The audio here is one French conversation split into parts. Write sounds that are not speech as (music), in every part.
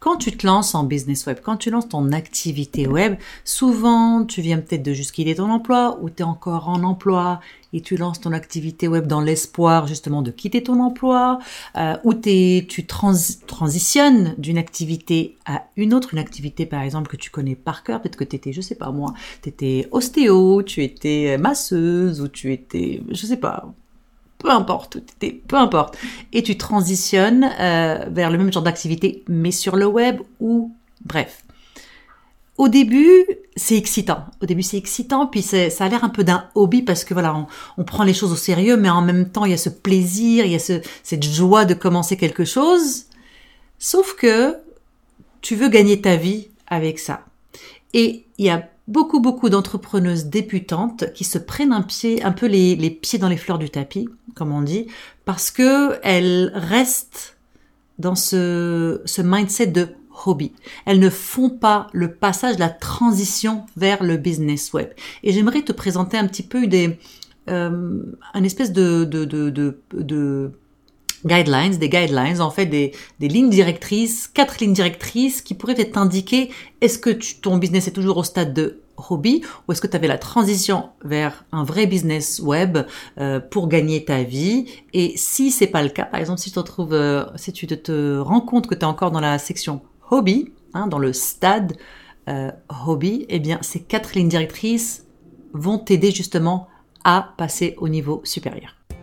quand tu te lances en business web, quand tu lances ton activité web, souvent tu viens peut-être de juste quitter ton emploi ou tu es encore en emploi et tu lances ton activité web dans l'espoir justement de quitter ton emploi euh, ou tu transitionnes d'une activité à une autre, une activité par exemple que tu connais par cœur, peut-être que tu étais, je sais pas moi, tu étais ostéo, tu étais masseuse ou tu étais, je sais pas, peu importe, peu importe, et tu transitionnes euh, vers le même genre d'activité, mais sur le web ou bref. Au début, c'est excitant. Au début, c'est excitant, puis ça a l'air un peu d'un hobby parce que voilà, on, prend les choses au sérieux, mais en même temps, il y a ce plaisir, il y a ce, cette joie de commencer quelque chose. Sauf que tu veux gagner ta vie avec ça. Et il y a beaucoup, beaucoup d'entrepreneuses débutantes qui se prennent un pied, un peu les, pieds dans les fleurs du tapis, comme on dit, parce que elles restent dans ce, mindset de hobby. Elles ne font pas le passage, la transition vers le business web. Et j'aimerais te présenter un petit peu des, euh, espèce de guidelines, des guidelines, en fait des, des, lignes directrices, quatre lignes directrices qui pourraient t'indiquer est-ce que ton business est toujours au stade de hobby ou est-ce que tu avais la transition vers un vrai business web euh, pour gagner ta vie? Et si c'est pas le cas, par exemple si tu te retrouves, euh, si tu te, rends compte que tu encore dans la section hobby, hein, dans le stade euh, hobby, eh bien ces quatre lignes directrices vont t'aider justement à passer au niveau supérieur.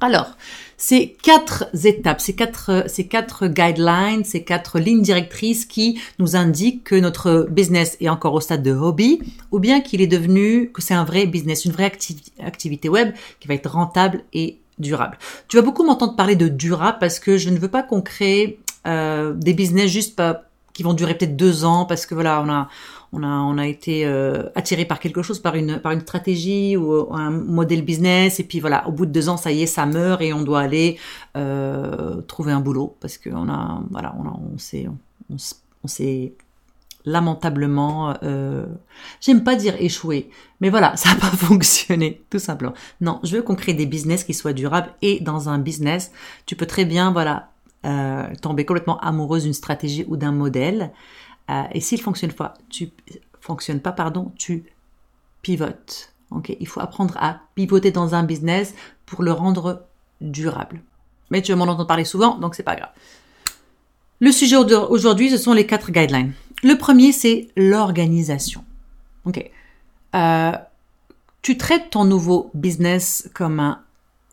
alors, ces quatre étapes, ces quatre, ces quatre guidelines, ces quatre lignes directrices qui nous indiquent que notre business est encore au stade de hobby ou bien qu'il est devenu, que c'est un vrai business, une vraie activité web qui va être rentable et durable. Tu vas beaucoup m'entendre parler de durable parce que je ne veux pas qu'on crée euh, des business juste pas, qui vont durer peut-être deux ans parce que voilà, on a on a, on a été euh, attiré par quelque chose, par une, par une stratégie ou un modèle business, et puis voilà, au bout de deux ans, ça y est, ça meurt et on doit aller euh, trouver un boulot parce qu'on a, voilà, on, a, on s'est, on, s'est lamentablement, euh, j'aime pas dire échoué, mais voilà, ça n'a pas (laughs) fonctionné, tout simplement. Non, je veux qu'on crée des business qui soient durables et dans un business, tu peux très bien, voilà, euh, tomber complètement amoureuse d'une stratégie ou d'un modèle. Euh, et s'il fonctionne pas, tu fonctionne pas, pardon, tu pivotes. Ok, il faut apprendre à pivoter dans un business pour le rendre durable. Mais tu m'en entendre parler souvent, donc c'est pas grave. Le sujet aujourd'hui, ce sont les quatre guidelines. Le premier, c'est l'organisation. Ok. Euh, tu traites ton nouveau business comme un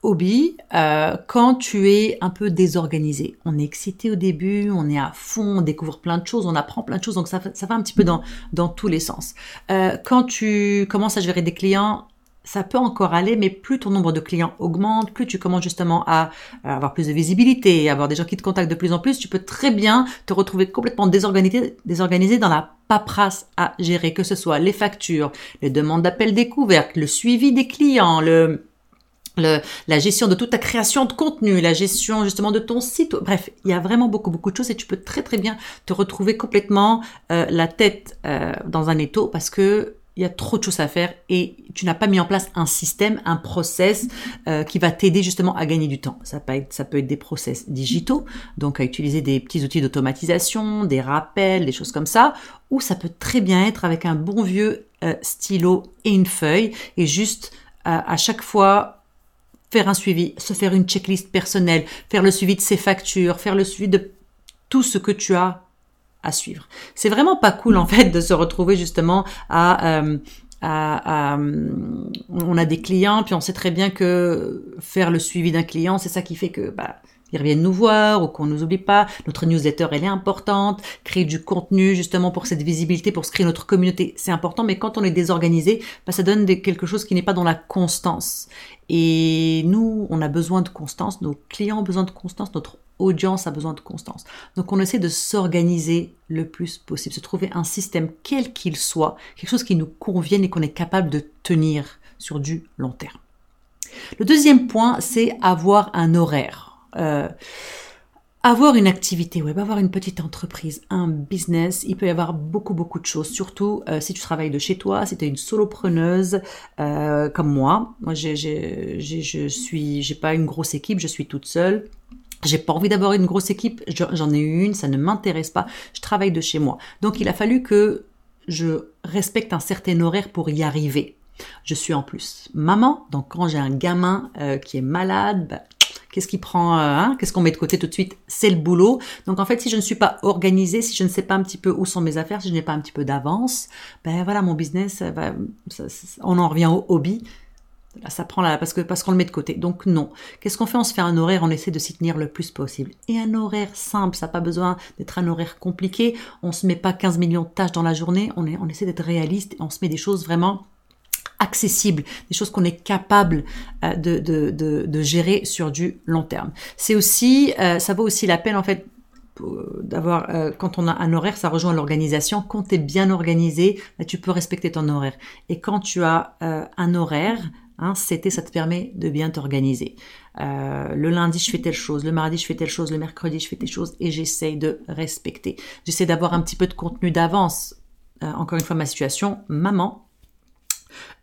hobby euh, quand tu es un peu désorganisé. On est excité au début, on est à fond, on découvre plein de choses, on apprend plein de choses, donc ça, va un petit peu dans, dans tous les sens. Euh, quand tu commences à gérer des clients, ça peut encore aller, mais plus ton nombre de clients augmente, plus tu commences justement à, avoir plus de visibilité, avoir des gens qui te contactent de plus en plus, tu peux très bien te retrouver complètement désorganisé, désorganisé dans la paperasse à gérer, que ce soit les factures, les demandes d'appel découverte, le suivi des clients, le la gestion de toute ta création de contenu, la gestion justement de ton site. Bref, il y a vraiment beaucoup beaucoup de choses et tu peux très très bien te retrouver complètement euh, la tête euh, dans un étau parce que il y a trop de choses à faire et tu n'as pas mis en place un système, un process euh, qui va t'aider justement à gagner du temps. Ça peut être, ça peut être des process digitaux, donc à utiliser des petits outils d'automatisation, des rappels, des choses comme ça, ou ça peut très bien être avec un bon vieux stylo et une feuille et juste à chaque fois un suivi, se faire une checklist personnelle, faire le suivi de ses factures, faire le suivi de tout ce que tu as à suivre. C'est vraiment pas cool en fait de se retrouver justement à, euh, à, on a des clients puis on sait très bien que faire le suivi d'un client c'est ça qui fait que bah ils reviennent nous voir ou qu'on nous oublie pas. Notre newsletter, elle est importante. Créer du contenu justement pour cette visibilité, pour se créer notre communauté, c'est important. Mais quand on est désorganisé, bah, ça donne quelque chose qui n'est pas dans la constance. Et nous, on a besoin de constance. Nos clients ont besoin de constance. Notre audience a besoin de constance. Donc on essaie de s'organiser le plus possible, se trouver un système quel qu'il soit, quelque chose qui nous convienne et qu'on est capable de tenir sur du long terme. Le deuxième point, c'est avoir un horaire. Euh, avoir une activité web, avoir une petite entreprise, un business, il peut y avoir beaucoup beaucoup de choses. Surtout euh, si tu travailles de chez toi, si tu es une solopreneuse euh, comme moi. Moi, j'ai, je suis, j'ai pas une grosse équipe, je suis toute seule. J'ai pas envie d'avoir une grosse équipe, j'en ai une, ça ne m'intéresse pas. Je travaille de chez moi. Donc il a fallu que je respecte un certain horaire pour y arriver. Je suis en plus maman, donc quand j'ai un gamin qui est malade, bah, Qu'est-ce qui prend, euh, hein, qu'est-ce qu'on met de côté tout de suite? C'est le boulot. Donc en fait, si je ne suis pas organisée, si je ne sais pas un petit peu où sont mes affaires, si je n'ai pas un petit peu d'avance, ben voilà, mon business, on en revient au hobby. Ça prend là parce que parce qu'on le met de côté. Donc non. Qu'est-ce qu'on fait? On se fait un horaire, on essaie de s'y tenir le plus possible. Et un horaire simple, ça n'a pas besoin d'être un horaire compliqué. On se met pas 15 millions de tâches dans la journée. On, est, on essaie d'être réaliste et on se met des choses vraiment accessibles, des choses qu'on est capable euh, de, de, de, gérer sur du long terme. C'est aussi, euh, ça vaut aussi la peine en fait d'avoir euh, quand on a un horaire ça rejoint l'organisation. Quand tu es bien organisé bah, tu peux respecter ton horaire. Et quand tu as un horaire hein, c'était ça te permet de bien t'organiser. Le lundi je fais telle chose le mardi je fais telle chose le mercredi je fais telle chose et j'essaye de respecter. J'essaie d'avoir un petit peu de contenu d'avance. Encore une fois ma situation maman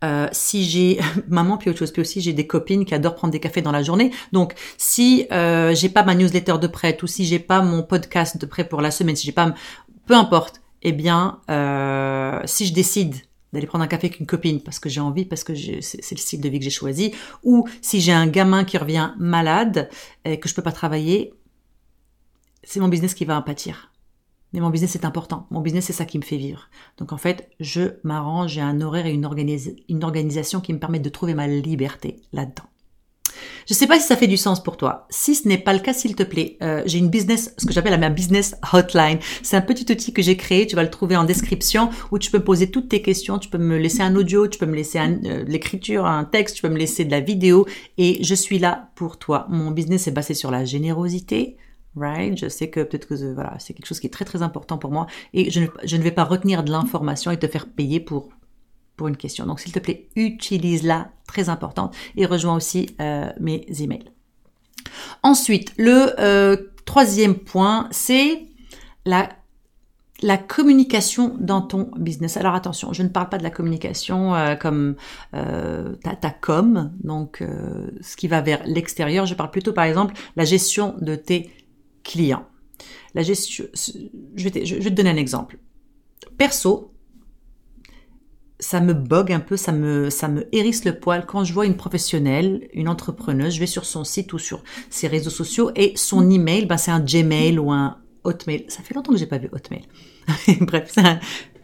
euh, si j'ai (laughs) maman puis autre chose puis aussi j'ai des copines qui adorent prendre des cafés dans la journée donc si euh, j'ai pas ma newsletter de prête ou si j'ai pas mon podcast de prêt pour la semaine si j'ai pas peu importe eh bien euh, si je décide d'aller prendre un café avec une copine parce que j'ai envie, parce que c'est le style de vie que j'ai choisi, ou si j'ai un gamin qui revient malade et que je peux pas travailler, c'est mon business qui va en pâtir. Mais mon business est important. Mon business, c'est ça qui me fait vivre. Donc en fait, je m'arrange, j'ai un horaire et une, une organisation qui me permettent de trouver ma liberté là-dedans. Je ne sais pas si ça fait du sens pour toi. Si ce n'est pas le cas, s'il te plaît, euh, j'ai une business, ce que j'appelle ma business hotline. C'est un petit outil que j'ai créé. Tu vas le trouver en description où tu peux poser toutes tes questions. Tu peux me laisser un audio, tu peux me laisser euh, l'écriture, un texte, tu peux me laisser de la vidéo et je suis là pour toi. Mon business est basé sur la générosité, right? Je sais que peut-être que voilà, c'est quelque chose qui est très très important pour moi et je ne, je ne vais pas retenir de l'information et te faire payer pour pour une question. Donc s'il te plaît, utilise-la, très importante, et rejoins aussi euh, mes emails. Ensuite, le euh, troisième point, c'est la la communication dans ton business. Alors attention, je ne parle pas de la communication euh, comme euh, ta, ta, com, donc euh, ce qui va vers l'extérieur. Je parle plutôt par exemple la gestion de tes client. La gestion, je vais, te, donner un exemple. Perso, ça me bogue un peu, ça me, ça me hérisse le poil quand je vois une professionnelle, une entrepreneuse, je vais sur son site ou sur ses réseaux sociaux et son email, ben c'est un Gmail ou un Hotmail. Ça fait longtemps que j'ai pas vu Hotmail. (laughs) Bref,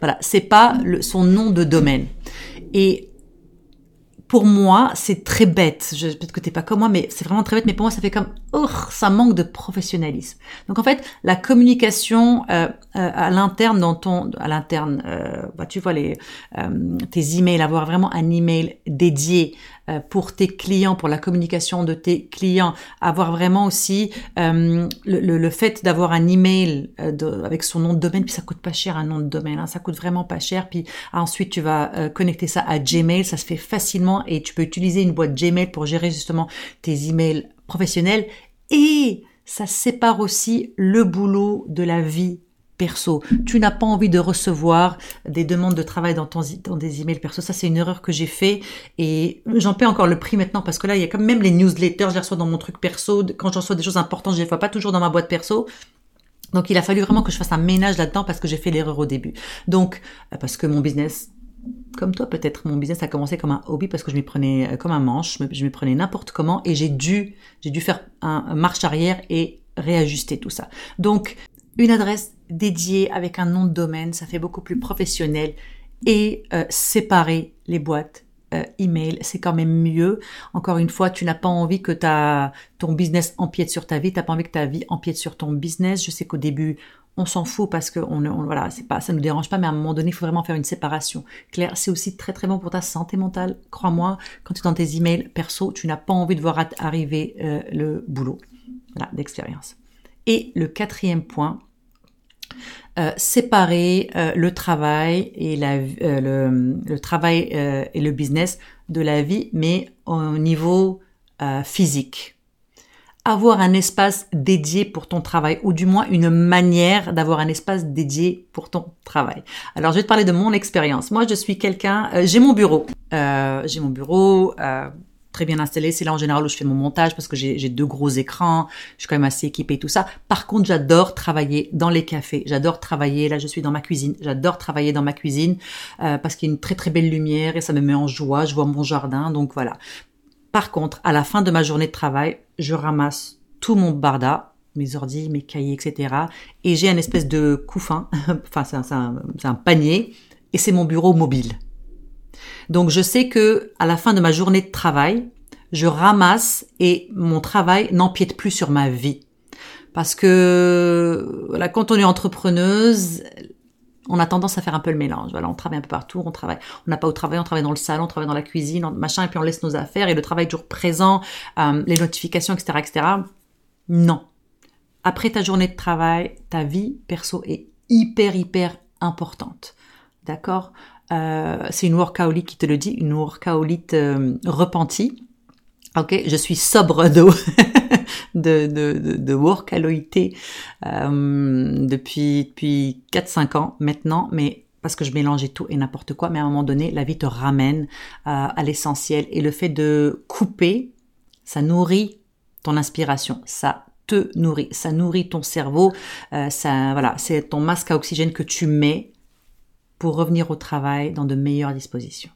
voilà, c'est pas son nom de domaine. Et pour moi, c'est très bête. Peut-être que t'es pas comme moi, mais c'est vraiment très bête. Mais pour moi, ça fait comme, oh, ça manque de professionnalisme. Donc en fait, la communication euh, euh, à l'interne dans ton, à l'interne, euh, bah, tu vois les tes emails, avoir vraiment un email dédié pour tes clients, pour la communication de tes clients, avoir vraiment aussi le, le, fait d'avoir un email de, avec son nom de domaine, puis ça coûte pas cher un nom de domaine, hein, ça coûte vraiment pas cher. Puis ensuite, tu vas connecter ça à Gmail, ça se fait facilement et tu peux utiliser une boîte Gmail pour gérer justement tes emails professionnels. Et ça sépare aussi le boulot de la vie perso. Tu n'as pas envie de recevoir des demandes de travail dans, ton, dans des emails perso. Ça, c'est une erreur que j'ai fait et j'en paie encore le prix maintenant parce que là, il y a quand même les newsletters, je les reçois dans mon truc perso. Quand j'en reçois des choses importantes, je les vois pas toujours dans ma boîte perso. Donc, il a fallu vraiment que je fasse un ménage là-dedans parce que j'ai fait l'erreur au début. Donc, euh, parce que mon business comme toi peut-être, mon business a commencé comme un hobby parce que je m'y prenais euh, comme un manche, je m'y prenais n'importe comment et j'ai dû, j'ai dû faire un, marche arrière et réajuster tout ça. Donc, une adresse dédiée avec un nom de domaine, ça fait beaucoup plus professionnel et euh, séparer les boîtes euh, email, c'est quand même mieux. Encore une fois, tu n'as pas envie que ta, ton business empiète sur ta vie, tu n'as pas envie que ta vie empiète sur ton business. Je sais qu'au début, on s'en fout parce que on, voilà, c'est pas, ça nous dérange pas, mais à un moment donné, il faut vraiment faire une séparation. Claire, c'est aussi très très bon pour ta santé mentale. Crois-moi, quand tu es dans tes emails perso, tu n'as pas envie de voir arriver euh, le boulot, voilà, d'expérience. Et le quatrième point, euh, séparer euh, le travail et euh, le, travail et le business de la vie, mais au niveau physique. Avoir un espace dédié pour ton travail, ou du moins une manière d'avoir un espace dédié pour ton travail. Alors, je vais te parler de mon expérience. Moi, je suis quelqu'un, j'ai mon bureau. j'ai mon bureau très bien installé. C'est là en général où je fais mon montage parce que j'ai deux gros écrans. Je suis quand même assez équipée et tout ça. Par contre, j'adore travailler dans les cafés. J'adore travailler. Là, je suis dans ma cuisine. J'adore travailler dans ma cuisine euh, parce qu'il y a une très très belle lumière et ça me met en joie. Je vois mon jardin, donc voilà. Par contre, à la fin de ma journée de travail, je ramasse tout mon barda, mes ordi, mes cahiers, etc. Et j'ai un espèce de couffin, (laughs) enfin c'est un, un panier, et c'est mon bureau mobile. Donc je sais que à la fin de ma journée de travail, je ramasse et mon travail n'empiète plus sur ma vie. Parce que voilà, quand on est entrepreneuse, on a tendance à faire un peu le mélange. Voilà, on travaille un peu partout, on travaille, on n'a pas au travail, on travaille dans le salon, on travaille dans la cuisine, machin, et puis on laisse nos affaires et le travail toujours présent, euh, les notifications, etc., etc. Non. Après ta journée de travail, ta vie perso est hyper, hyper importante. D'accord? Euh, c'est une workaholic qui te le dit, une workaholic euh, repentie. Ok, je suis sobre (laughs) de, de, de, de euh, depuis, depuis 4-5 ans maintenant, mais parce que je mélangeais tout et n'importe quoi, mais à un moment donné, la vie te ramène à l'essentiel. Et le fait de couper, ça nourrit ton inspiration, ça te nourrit, ça nourrit ton cerveau, ça, voilà, c'est ton masque à oxygène que tu mets pour revenir au travail dans de meilleures dispositions.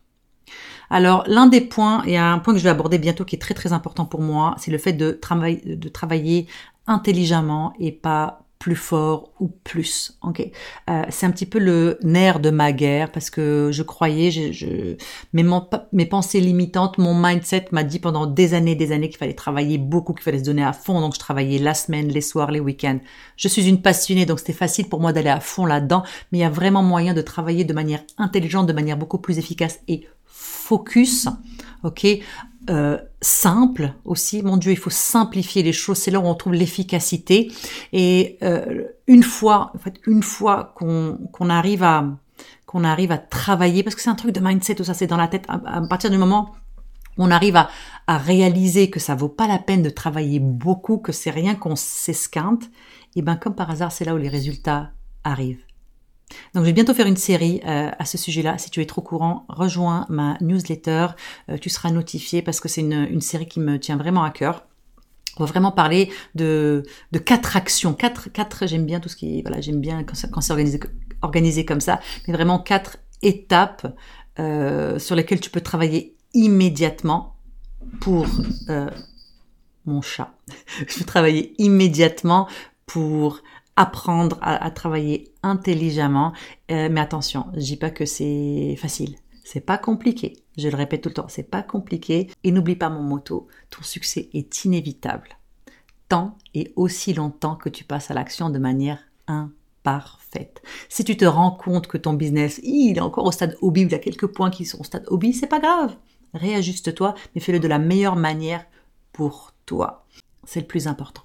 Alors, l'un des points, et un point que je vais aborder bientôt qui est très très important pour moi, c'est le fait de, travailler, de travailler intelligemment et pas plus fort ou plus. Ok, euh, c'est un petit peu le nerf de ma guerre parce que je croyais, je, mes, mes pensées limitantes, mon mindset m'a dit pendant des années, des années qu'il fallait travailler beaucoup, qu'il fallait se donner à fond. Donc je travaillais la semaine, les soirs, les week-ends. Je suis une passionnée, donc c'était facile pour moi d'aller à fond là-dedans. Mais il y a vraiment moyen de travailler de manière intelligente, de manière beaucoup plus efficace et focus, ok, euh, simple aussi. Mon Dieu, il faut simplifier les choses. C'est là où on trouve l'efficacité. Et euh, une fois, une fois qu'on arrive à qu'on arrive à travailler, parce que c'est un truc de mindset, tout ça, c'est dans la tête. À, partir du moment où on arrive à, réaliser que ça vaut pas la peine de travailler beaucoup, que c'est rien qu'on s'esquinte, et ben comme par hasard, c'est là où les résultats arrivent. Donc je vais bientôt faire une série euh, à ce sujet-là. Si tu es trop courant, rejoins ma newsletter. Euh, tu seras notifié parce que c'est une, série qui me tient vraiment à cœur. On va vraiment parler de, quatre actions. Quatre, quatre j'aime bien tout ce qui voilà, j'aime bien quand, c'est organisé, comme ça, mais vraiment quatre étapes euh, sur lesquelles tu peux travailler immédiatement pour mon chat. (laughs) je peux travailler immédiatement pour apprendre à, travailler intelligemment. Euh, mais attention, je dis pas que c'est facile. C'est pas compliqué. Je le répète tout le temps, c'est pas compliqué. Et n'oublie pas mon motto, ton succès est inévitable. Tant et aussi longtemps que tu passes à l'action de manière imparfaite. Si tu te rends compte que ton business, il est encore au stade hobby, il y a quelques points qui sont au stade hobby, c'est pas grave. Réajuste-toi, mais fais-le de la meilleure manière pour toi. C'est le plus important.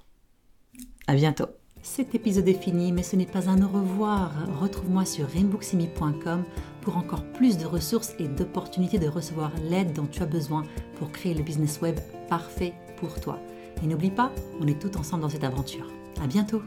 À bientôt. Cet épisode est fini, mais ce n'est pas un au revoir. Retrouve-moi sur rainbooksimi.com pour encore plus de ressources et d'opportunités de recevoir l'aide dont tu as besoin pour créer le business web parfait pour toi. Et n'oublie pas, on est tous ensemble dans cette aventure. À bientôt!